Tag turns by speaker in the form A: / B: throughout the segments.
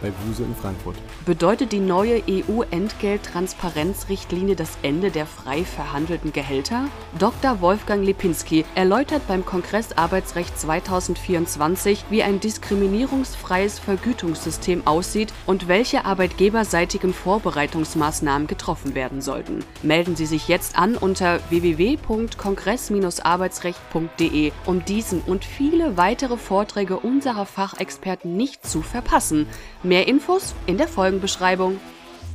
A: bei Buse in Frankfurt.
B: Bedeutet die neue EU-Entgelttransparenzrichtlinie das Ende der frei verhandelten Gehälter? Dr. Wolfgang Lipinski erläutert beim Kongress Arbeitsrecht 2024, wie ein diskriminierungsfreies Vergütungssystem aussieht und welche arbeitgeberseitigen Vorbereitungsmaßnahmen getroffen werden sollten. Melden Sie sich jetzt an unter www.kongress-arbeitsrecht.de, um diesen und viele weitere Vorträge unserer Fachexperten nicht zu verpassen. Mehr Infos in der Folgenbeschreibung.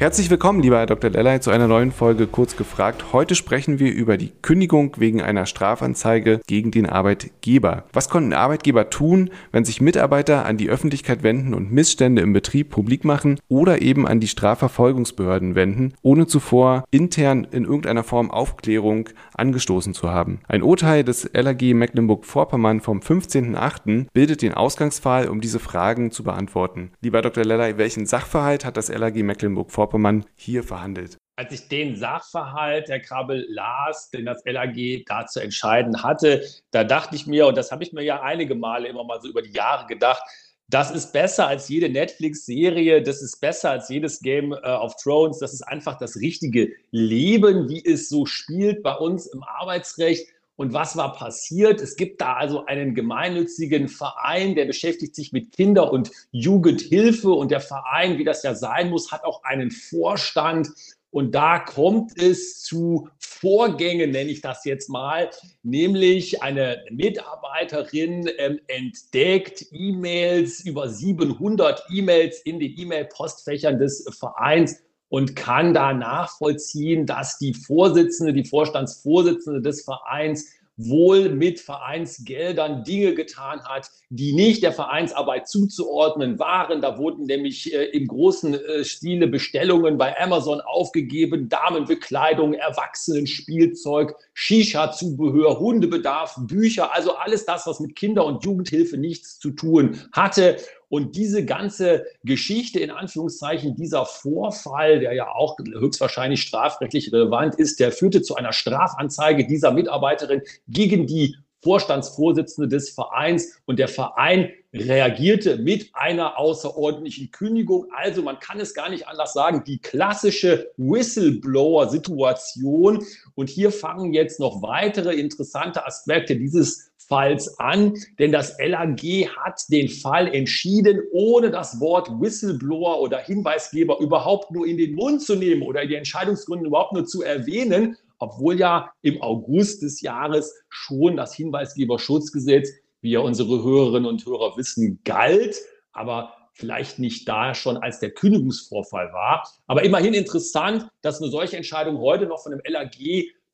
A: Herzlich willkommen, lieber Herr Dr. Lellay, zu einer neuen Folge Kurz gefragt. Heute sprechen wir über die Kündigung wegen einer Strafanzeige gegen den Arbeitgeber. Was konnten Arbeitgeber tun, wenn sich Mitarbeiter an die Öffentlichkeit wenden und Missstände im Betrieb publik machen oder eben an die Strafverfolgungsbehörden wenden, ohne zuvor intern in irgendeiner Form Aufklärung angestoßen zu haben? Ein Urteil des LAG Mecklenburg-Vorpommern vom 15.08. bildet den Ausgangsfall, um diese Fragen zu beantworten. Lieber Dr. Lellay, welchen Sachverhalt hat das LAG Mecklenburg-Vorpommern Vorpommern hier verhandelt?
C: Als ich den Sachverhalt, Herr Krabbel, las, den das LAG da zu entscheiden hatte, da dachte ich mir, und das habe ich mir ja einige Male immer mal so über die Jahre gedacht, das ist besser als jede Netflix-Serie, das ist besser als jedes Game äh, of Thrones, das ist einfach das richtige Leben, wie es so spielt bei uns im Arbeitsrecht. Und was war passiert? Es gibt da also einen gemeinnützigen Verein, der beschäftigt sich mit Kinder- und Jugendhilfe. Und der Verein, wie das ja sein muss, hat auch einen Vorstand. Und da kommt es zu Vorgängen, nenne ich das jetzt mal, nämlich eine Mitarbeiterin ähm, entdeckt E-Mails, über 700 E-Mails in den E-Mail-Postfächern des Vereins und kann da nachvollziehen, dass die Vorsitzende, die Vorstandsvorsitzende des Vereins wohl mit Vereinsgeldern Dinge getan hat, die nicht der Vereinsarbeit zuzuordnen waren. Da wurden nämlich äh, im großen äh, Stile Bestellungen bei Amazon aufgegeben, Damenbekleidung, Erwachsenenspielzeug, Shisha-Zubehör, Hundebedarf, Bücher, also alles das, was mit Kinder- und Jugendhilfe nichts zu tun hatte. Und diese ganze Geschichte, in Anführungszeichen, dieser Vorfall, der ja auch höchstwahrscheinlich strafrechtlich relevant ist, der führte zu einer Strafanzeige dieser Mitarbeiterin gegen die Vorstandsvorsitzende des Vereins und der Verein reagierte mit einer außerordentlichen Kündigung. Also man kann es gar nicht anders sagen, die klassische Whistleblower-Situation. Und hier fangen jetzt noch weitere interessante Aspekte dieses Falls an, denn das LAG hat den Fall entschieden, ohne das Wort Whistleblower oder Hinweisgeber überhaupt nur in den Mund zu nehmen oder die Entscheidungsgründe überhaupt nur zu erwähnen, obwohl ja im August des Jahres schon das Hinweisgeberschutzgesetz, wie ja unsere Hörerinnen und Hörer wissen, galt, aber vielleicht nicht da schon als der Kündigungsvorfall war. Aber immerhin interessant, dass eine solche Entscheidung heute noch von dem LAG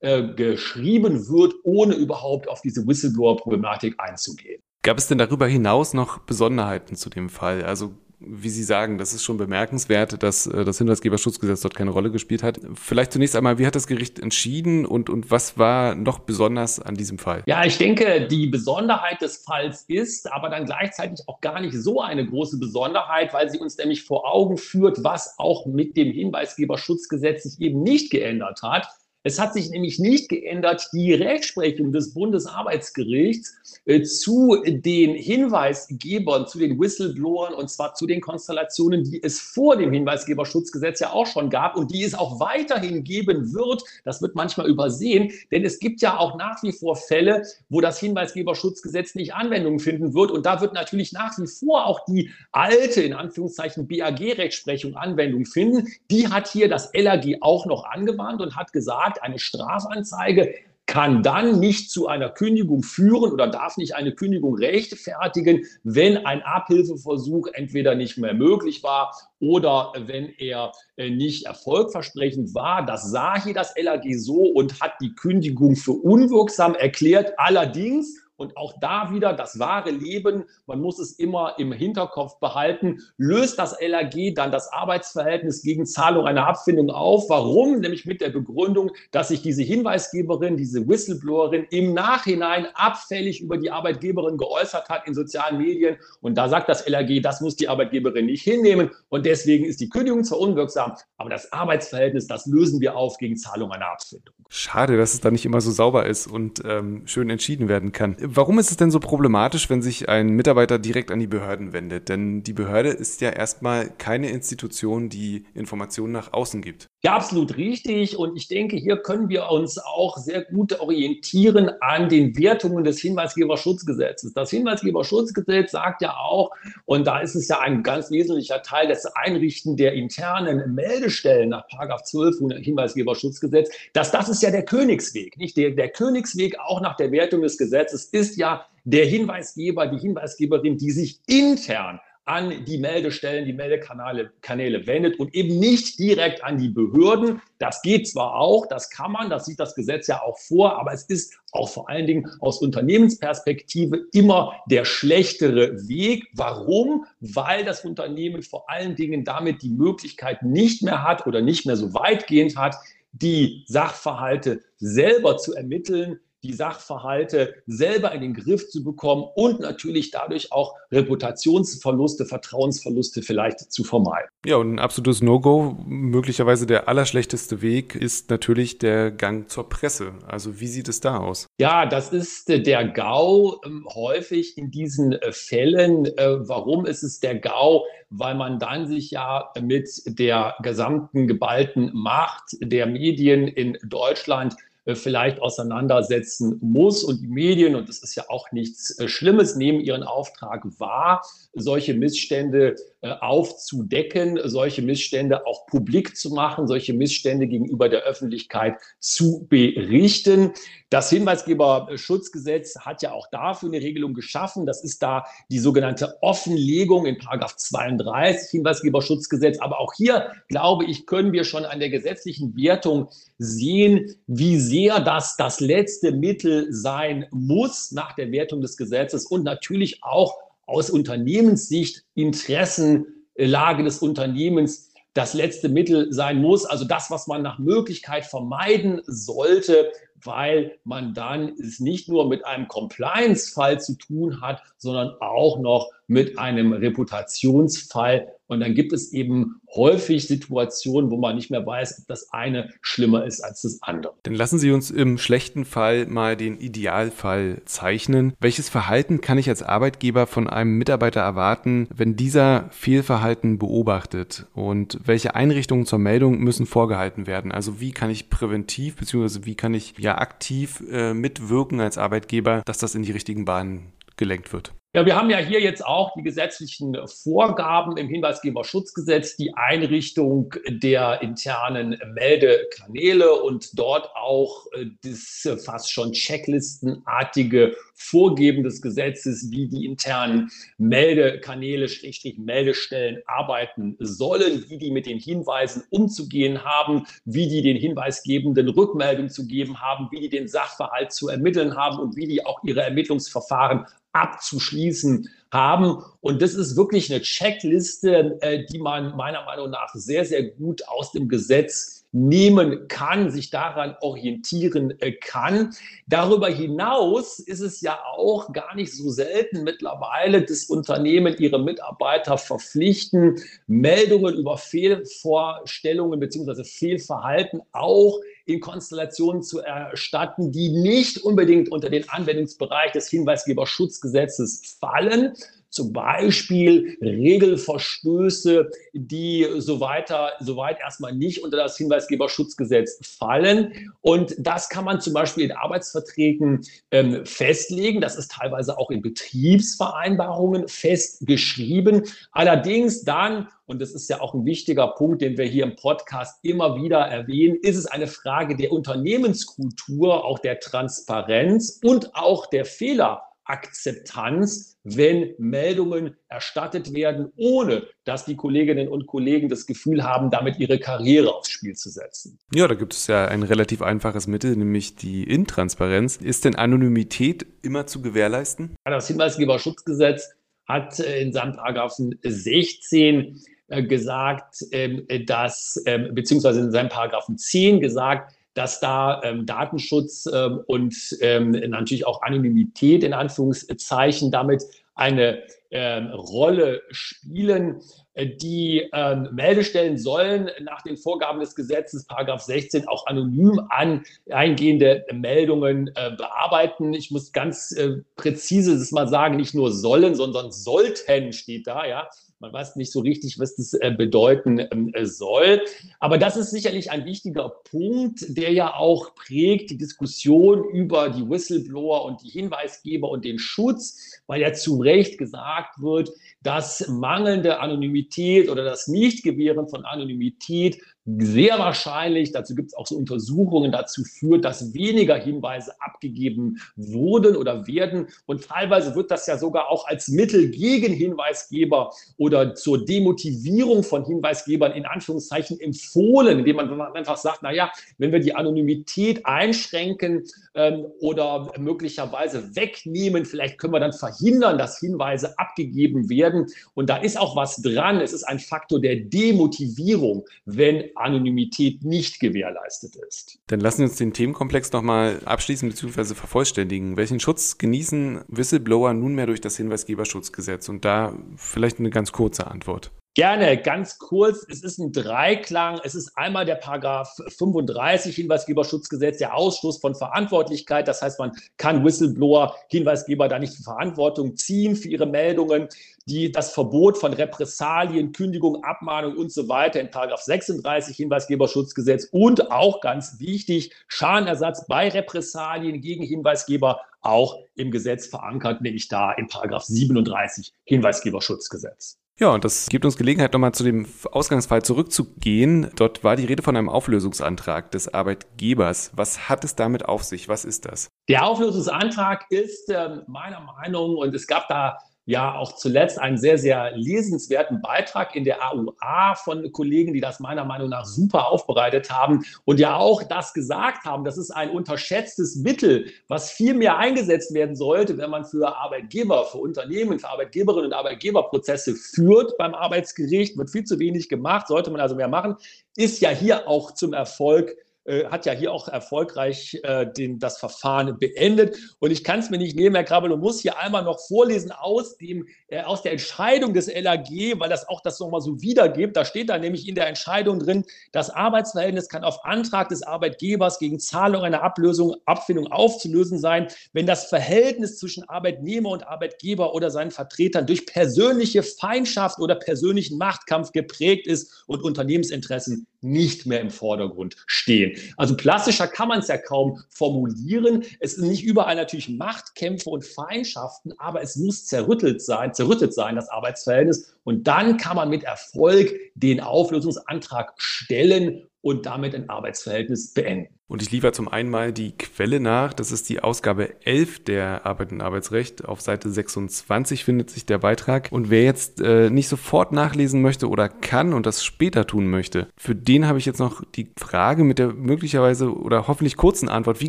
C: äh, geschrieben wird, ohne überhaupt auf diese Whistleblower-Problematik einzugehen.
A: Gab es denn darüber hinaus noch Besonderheiten zu dem Fall? Also wie Sie sagen, das ist schon bemerkenswert, dass äh, das Hinweisgeberschutzgesetz dort keine Rolle gespielt hat. Vielleicht zunächst einmal, wie hat das Gericht entschieden und, und was war noch besonders an diesem Fall?
C: Ja, ich denke, die Besonderheit des Falls ist aber dann gleichzeitig auch gar nicht so eine große Besonderheit, weil sie uns nämlich vor Augen führt, was auch mit dem Hinweisgeberschutzgesetz sich eben nicht geändert hat. Es hat sich nämlich nicht geändert, die Rechtsprechung des Bundesarbeitsgerichts äh, zu den Hinweisgebern, zu den Whistleblowern und zwar zu den Konstellationen, die es vor dem Hinweisgeberschutzgesetz ja auch schon gab und die es auch weiterhin geben wird. Das wird manchmal übersehen, denn es gibt ja auch nach wie vor Fälle, wo das Hinweisgeberschutzgesetz nicht Anwendung finden wird und da wird natürlich nach wie vor auch die alte, in Anführungszeichen BAG-Rechtsprechung Anwendung finden. Die hat hier das LAG auch noch angewandt und hat gesagt, sagt, eine Strafanzeige kann dann nicht zu einer Kündigung führen oder darf nicht eine Kündigung rechtfertigen, wenn ein Abhilfeversuch entweder nicht mehr möglich war oder wenn er äh, nicht erfolgversprechend war. Das sah hier das LAG so und hat die Kündigung für unwirksam erklärt. Allerdings Und auch da wieder das wahre Leben, man muss es immer im Hinterkopf behalten, löst das LAG dann das Arbeitsverhältnis gegen Zahlung einer Abfindung auf. Warum? Nämlich mit der Begründung, dass sich diese Hinweisgeberin, diese Whistleblowerin im Nachhinein abfällig über die Arbeitgeberin geäußert hat in sozialen Medien. Und da sagt das LAG, das muss die Arbeitgeberin nicht hinnehmen. Und deswegen ist die Kündigung zwar unwirksam, aber das Arbeitsverhältnis, das lösen wir auf gegen Zahlung einer Abfindung.
A: Schade, dass es da nicht immer so sauber ist und ähm, schön entschieden werden kann. Warum ist es denn so problematisch, wenn sich ein Mitarbeiter direkt an die Behörden wendet? Denn die Behörde ist ja erstmal keine Institution, die Informationen nach außen gibt.
C: Ja, absolut richtig. Und ich denke, hier können wir uns auch sehr gut orientieren an den Wertungen des Hinweisgeberschutzgesetzes. Das Hinweisgeberschutzgesetz sagt ja auch, und da ist es ja ein ganz wesentlicher Teil des Einrichten der internen Meldestellen nach 12 Hinweisgeberschutzgesetz, dass das ist ja der Königsweg. Nicht? Der, der Königsweg auch nach der Wertung des Gesetzes ist ja der Hinweisgeber, die Hinweisgeberin, die sich intern an die Meldestellen, die Meldekanäle Kanäle wendet und eben nicht direkt an die Behörden. Das geht zwar auch, das kann man, das sieht das Gesetz ja auch vor, aber es ist auch vor allen Dingen aus Unternehmensperspektive immer der schlechtere Weg. Warum? Weil das Unternehmen vor allen Dingen damit die Möglichkeit nicht mehr hat oder nicht mehr so weitgehend hat, die Sachverhalte selber zu ermitteln, die Sachverhalte selber in den Griff zu bekommen und natürlich dadurch auch Reputationsverluste, Vertrauensverluste vielleicht zu vermeiden.
A: Ja, und ein absolutes No-Go, möglicherweise der allerschlechteste Weg, ist natürlich der Gang zur Presse. Also wie sieht es da aus?
C: Ja, das ist äh, der GAU ähm, häufig in diesen äh, Fällen. Äh, warum ist es der GAU? Weil man dann sich ja mit der gesamten geballten Macht der Medien in Deutschland vielleicht auseinandersetzen muss. Und die Medien, und das ist ja auch nichts äh, Schlimmes, nehmen ihren Auftrag wahr, solche Missstände äh, aufzudecken, solche Missstände auch publik zu machen, solche Missstände gegenüber der Öffentlichkeit zu berichten. Das Hinweisgeberschutzgesetz hat ja auch dafür eine Regelung geschaffen. Das ist da die sogenannte Offenlegung in Paragraph 32 Hinweisgeberschutzgesetz. Aber auch hier, glaube ich, können wir schon an der gesetzlichen Wertung sehen, wie sehr das das letzte Mittel sein muss nach der Wertung des Gesetzes und natürlich auch aus Unternehmenssicht Interessenlage des Unternehmens das letzte Mittel sein muss. Also das, was man nach Möglichkeit vermeiden sollte, weil man dann es nicht nur mit einem Compliance-Fall zu tun hat, sondern auch noch mit einem Reputationsfall. Und dann gibt es eben häufig Situationen, wo man nicht mehr weiß, ob das eine schlimmer ist als das andere.
A: Dann lassen Sie uns im schlechten Fall mal den Idealfall zeichnen. Welches Verhalten kann ich als Arbeitgeber von einem Mitarbeiter erwarten, wenn dieser Fehlverhalten beobachtet? Und welche Einrichtungen zur Meldung müssen vorgehalten werden? Also wie kann ich präventiv bzw. wie kann ich ja aktiv äh, mitwirken als Arbeitgeber, dass das in die richtigen Bahnen gelenkt wird?
C: Ja, wir haben ja hier jetzt auch die gesetzlichen Vorgaben im Hinweisgeberschutzgesetz, die Einrichtung der internen Meldekanäle und dort auch äh, das fast schon checklistenartige Vorgeben des Gesetzes, wie die internen Meldekanäle, Schrägstrich Meldestellen arbeiten sollen, wie die mit den Hinweisen umzugehen haben, wie die den Hinweisgebenden Rückmeldung zu geben haben, wie die den Sachverhalt zu ermitteln haben und wie die auch ihre Ermittlungsverfahren abzuschließen haben. Und das ist wirklich eine Checkliste, äh, die man meiner Meinung nach sehr, sehr gut aus dem Gesetz nehmen kann, sich daran orientieren äh, kann. Darüber hinaus ist es ja auch gar nicht so selten mittlerweile, dass Unternehmen ihre Mitarbeiter verpflichten, Meldungen über Fehlvorstellungen bzw. Fehlverhalten auch in Konstellationen zu erstatten, die nicht unbedingt unter den Anwendungsbereich des Hinweisgeberschutzgesetzes fallen, zum Beispiel Regelverstöße, die so weiter, soweit erstmal nicht unter das Hinweisgeberschutzgesetz fallen. Und das kann man zum Beispiel in Arbeitsverträgen ähm, festlegen. Das ist teilweise auch in Betriebsvereinbarungen festgeschrieben. Allerdings dann und das ist ja auch ein wichtiger Punkt, den wir hier im Podcast immer wieder erwähnen, ist es eine Frage der Unternehmenskultur, auch der Transparenz und auch der Fehler Akzeptanz, wenn Meldungen erstattet werden, ohne dass die Kolleginnen und Kollegen das Gefühl haben, damit ihre Karriere aufs Spiel zu setzen.
A: Ja, da gibt es ja ein relativ einfaches Mittel, nämlich die Intransparenz. Ist denn Anonymität immer zu gewährleisten?
C: Das Hinweisgeberschutzgesetz hat äh, in seinem Paragraphen 16 äh, gesagt, ähm, dass, ähm, beziehungsweise in seinem Paragraphen 10 gesagt, dass da ähm, Datenschutz ähm, und ähm, natürlich auch Anonymität in Anführungszeichen damit eine ähm, Rolle spielen. Äh, die ähm, Meldestellen sollen nach den Vorgaben des Gesetzes, Paragraph 16, auch anonym an eingehende Meldungen äh, bearbeiten. Ich muss ganz äh, präzise das mal sagen, nicht nur sollen, sondern sollten steht da, ja. Man weiß nicht so richtig, was das äh, bedeuten ähm, äh, soll. Aber das ist sicherlich ein wichtiger Punkt, der ja auch prägt die Diskussion über die Whistleblower und die Hinweisgeber und den Schutz, weil ja zu Recht gesagt wird, dass mangelnde Anonymität oder das Nichtgewähren von Anonymität sehr wahrscheinlich, dazu gibt es auch so Untersuchungen, dazu führt, dass weniger Hinweise abgegeben wurden oder werden. Und teilweise wird das ja sogar auch als Mittel gegen Hinweisgeber oder zur Demotivierung von Hinweisgebern in Anführungszeichen empfohlen, indem man einfach sagt, naja, wenn wir die Anonymität einschränken ähm, oder möglicherweise wegnehmen, vielleicht können wir dann verhindern, dass Hinweise abgegeben werden. Und da ist auch was dran. Es ist ein Faktor der Demotivierung, wenn Anonymität nicht gewährleistet ist.
A: Dann lassen Sie uns den Themenkomplex nochmal abschließen bzw. vervollständigen. Welchen Schutz genießen Whistleblower nunmehr durch das Hinweisgeberschutzgesetz? Und da vielleicht eine ganz kurze Antwort.
C: Gerne, ganz kurz. Es ist ein Dreiklang. Es ist einmal der Paragraph 35 Hinweisgeberschutzgesetz, der Ausschluss von Verantwortlichkeit. Das heißt, man kann Whistleblower, Hinweisgeber da nicht zur Verantwortung ziehen für ihre Meldungen. Die, das Verbot von Repressalien, Kündigung, Abmahnung und so weiter in Paragraph 36 Hinweisgeberschutzgesetz und auch ganz wichtig, Schadenersatz bei Repressalien gegen Hinweisgeber auch im Gesetz verankert, nämlich da in Paragraph 37 Hinweisgeberschutzgesetz.
A: Ja, und das gibt uns Gelegenheit, nochmal zu dem Ausgangsfall zurückzugehen. Dort war die Rede von einem Auflösungsantrag des Arbeitgebers. Was hat es damit auf sich? Was ist das?
C: Der Auflösungsantrag ist äh, meiner Meinung, und es gab da ja auch zuletzt einen sehr, sehr lesenswerten Beitrag in der AUA von Kollegen, die das meiner Meinung nach super aufbereitet haben und ja auch das gesagt haben, das ist ein unterschätztes Mittel, was viel mehr eingesetzt werden sollte, wenn man für Arbeitgeber, für Unternehmen, für Arbeitgeberinnen und Arbeitgeberprozesse führt beim Arbeitsgericht, wird viel zu wenig gemacht, sollte man also mehr machen, ist ja hier auch zum Erfolg hat ja hier auch erfolgreich äh, den, das Verfahren beendet. Und ich kann es mir nicht nehmen, Herr Krabbel, und muss hier einmal noch vorlesen aus, dem, äh, aus der Entscheidung des LAG, weil das auch das nochmal so wiedergibt. Da steht da nämlich in der Entscheidung drin, das Arbeitsverhältnis kann auf Antrag des Arbeitgebers gegen Zahlung einer Ablösung, Abfindung aufzulösen sein, wenn das Verhältnis zwischen Arbeitnehmer und Arbeitgeber oder seinen Vertretern durch persönliche Feindschaft oder persönlichen Machtkampf geprägt ist und Unternehmensinteressen nicht mehr im Vordergrund stehen. Also klassischer kann man es ja kaum formulieren. Es sind nicht überall natürlich Machtkämpfe und Feindschaften, aber es muss zerrüttelt sein, zerrüttet sein, das Arbeitsverhältnis. Und dann kann man mit Erfolg den Auflösungsantrag stellen und damit ein Arbeitsverhältnis beenden.
A: Und ich liefere zum einen mal die Quelle nach. Das ist die Ausgabe 11 der Arbeit und Arbeitsrecht. Auf Seite 26 findet sich der Beitrag. Und wer jetzt äh, nicht sofort nachlesen möchte oder kann und das später tun möchte, für den habe ich jetzt noch die Frage mit der möglicherweise oder hoffentlich kurzen Antwort. Wie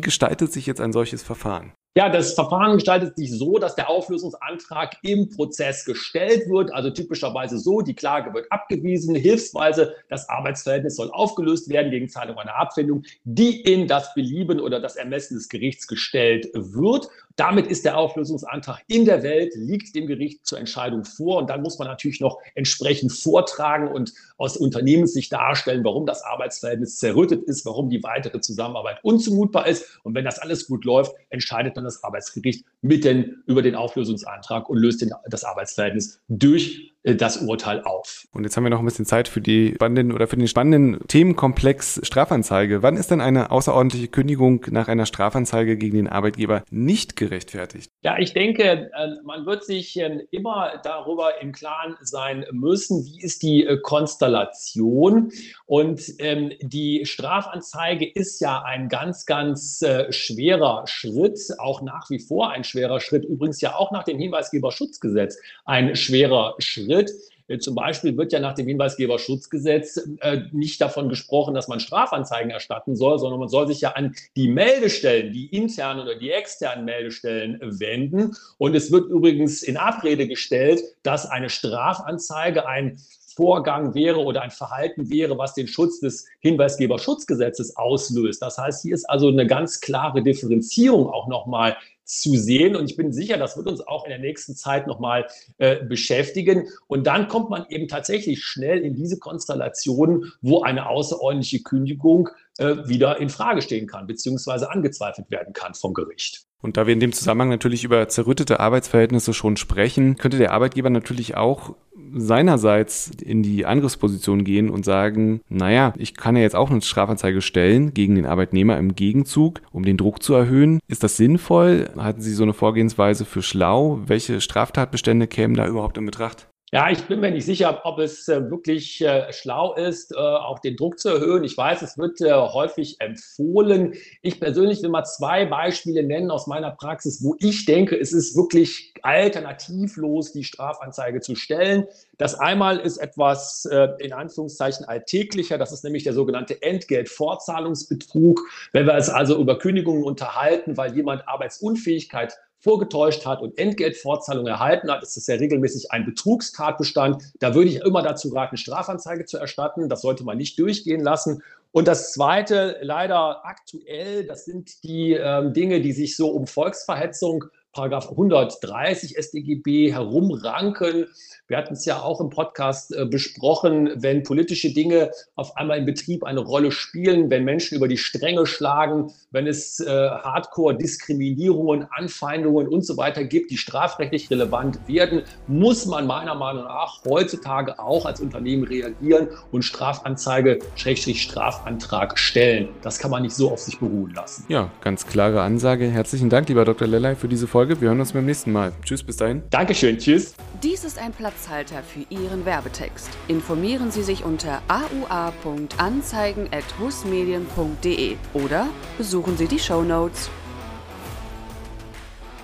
A: gestaltet sich jetzt ein solches Verfahren?
C: Ja, das Verfahren gestaltet sich so, dass der Auflösungsantrag im Prozess gestellt wird. Also typischerweise so, die Klage wird abgewiesen, hilfsweise das Arbeitsverhältnis soll aufgelöst werden gegen Zahlung einer Abfindung, die in das Belieben oder das Ermessen des Gerichts gestellt wird. Damit ist der Auflösungsantrag in der Welt, liegt dem Gericht zur Entscheidung vor. Und dann muss man natürlich noch entsprechend vortragen und aus Unternehmenssicht darstellen, warum das Arbeitsverhältnis zerrüttet ist, warum die weitere Zusammenarbeit unzumutbar ist. Und wenn das alles gut läuft, entscheidet dann das Arbeitsgericht mit den, über den Auflösungsantrag und löst den, das Arbeitsverhältnis durch äh, das Urteil auf.
A: Und jetzt haben wir noch ein bisschen Zeit für die spannenden oder für den spannenden Themenkomplex Strafanzeige. Wann ist denn eine außerordentliche Kündigung nach einer Strafanzeige gegen den Arbeitgeber nicht gerechtfertigt?
C: Ja, ich denke, äh, man wird sich ähm, immer darüber im Klaren sein müssen, wie ist die äh, Konstellation. Und ähm, die Strafanzeige ist ja ein ganz, ganz schwerer Schritt, auch nach wie vor ein schwerer Schritt, übrigens ja auch nach dem Hinweisgeberschutzgesetz ein schwerer Schritt. Äh, zum Beispiel wird ja nach dem Hinweisgeberschutzgesetz äh, nicht davon gesprochen, dass man Strafanzeigen erstatten soll, sondern man soll sich ja an die Meldestellen, die internen oder die externen Meldestellen wenden. Und es wird übrigens in Abrede gestellt, dass eine Strafanzeige ein Vorgang wäre oder ein Verhalten wäre, was den Schutz des Hinweisgeberschutzgesetzes auslöst. Das heißt, hier ist also eine ganz klare Differenzierung auch nochmal zu sehen. Und ich bin sicher, das wird uns auch in der nächsten Zeit nochmal äh, beschäftigen. Und dann kommt man eben tatsächlich schnell in diese Konstellation, wo eine außerordentliche Kündigung äh, wieder in Frage stehen kann, beziehungsweise angezweifelt werden kann vom Gericht.
A: Und da wir in dem Zusammenhang natürlich über zerrüttete Arbeitsverhältnisse schon sprechen, könnte der Arbeitgeber natürlich auch seinerseits in die Angriffsposition gehen und sagen, naja, ich kann ja jetzt auch eine Strafanzeige stellen gegen den Arbeitnehmer im Gegenzug, um den Druck zu erhöhen. Ist das sinnvoll? Halten Sie so eine Vorgehensweise für schlau? Welche Straftatbestände kämen da überhaupt in Betracht?
C: Ja, ich bin mir nicht sicher, ob es äh, wirklich äh, schlau ist, äh, auch den Druck zu erhöhen. Ich weiß, es wird äh, häufig empfohlen. Ich persönlich will mal zwei Beispiele nennen aus meiner Praxis, wo ich denke, es ist wirklich alternativlos, die Strafanzeige zu stellen. Das einmal ist etwas äh, in Anführungszeichen alltäglicher. Das ist nämlich der sogenannte Entgeltfortzahlungsbetrug. Wenn wir es also über Kündigungen unterhalten, weil jemand Arbeitsunfähigkeit vorgetäuscht hat und Entgeltfortzahlung erhalten hat, ist das ja regelmäßig ein Betrugstatbestand. Da würde ich immer dazu raten, Strafanzeige zu erstatten. Das sollte man nicht durchgehen lassen. Und das Zweite, leider aktuell, das sind die ähm, Dinge, die sich so um Volksverhetzung Paragraph 130 StGB herumranken. Wir hatten es ja auch im Podcast äh, besprochen, wenn politische Dinge auf einmal im Betrieb eine Rolle spielen, wenn Menschen über die Stränge schlagen, wenn es äh, Hardcore-Diskriminierungen, Anfeindungen und so weiter gibt, die strafrechtlich relevant werden, muss man meiner Meinung nach heutzutage auch als Unternehmen reagieren und Strafanzeige, Schrägstrich Strafantrag stellen. Das kann man nicht so auf sich beruhen lassen.
A: Ja, ganz klare Ansage. Herzlichen Dank, lieber Dr. Lellay, für diese Folge. Wir hören uns beim nächsten Mal. Tschüss, bis dahin.
C: Dankeschön, tschüss.
B: Dies ist ein Platzhalter für Ihren Werbetext. Informieren Sie sich unter aua.anzeigen.husmedien.de oder besuchen Sie die Show Notes.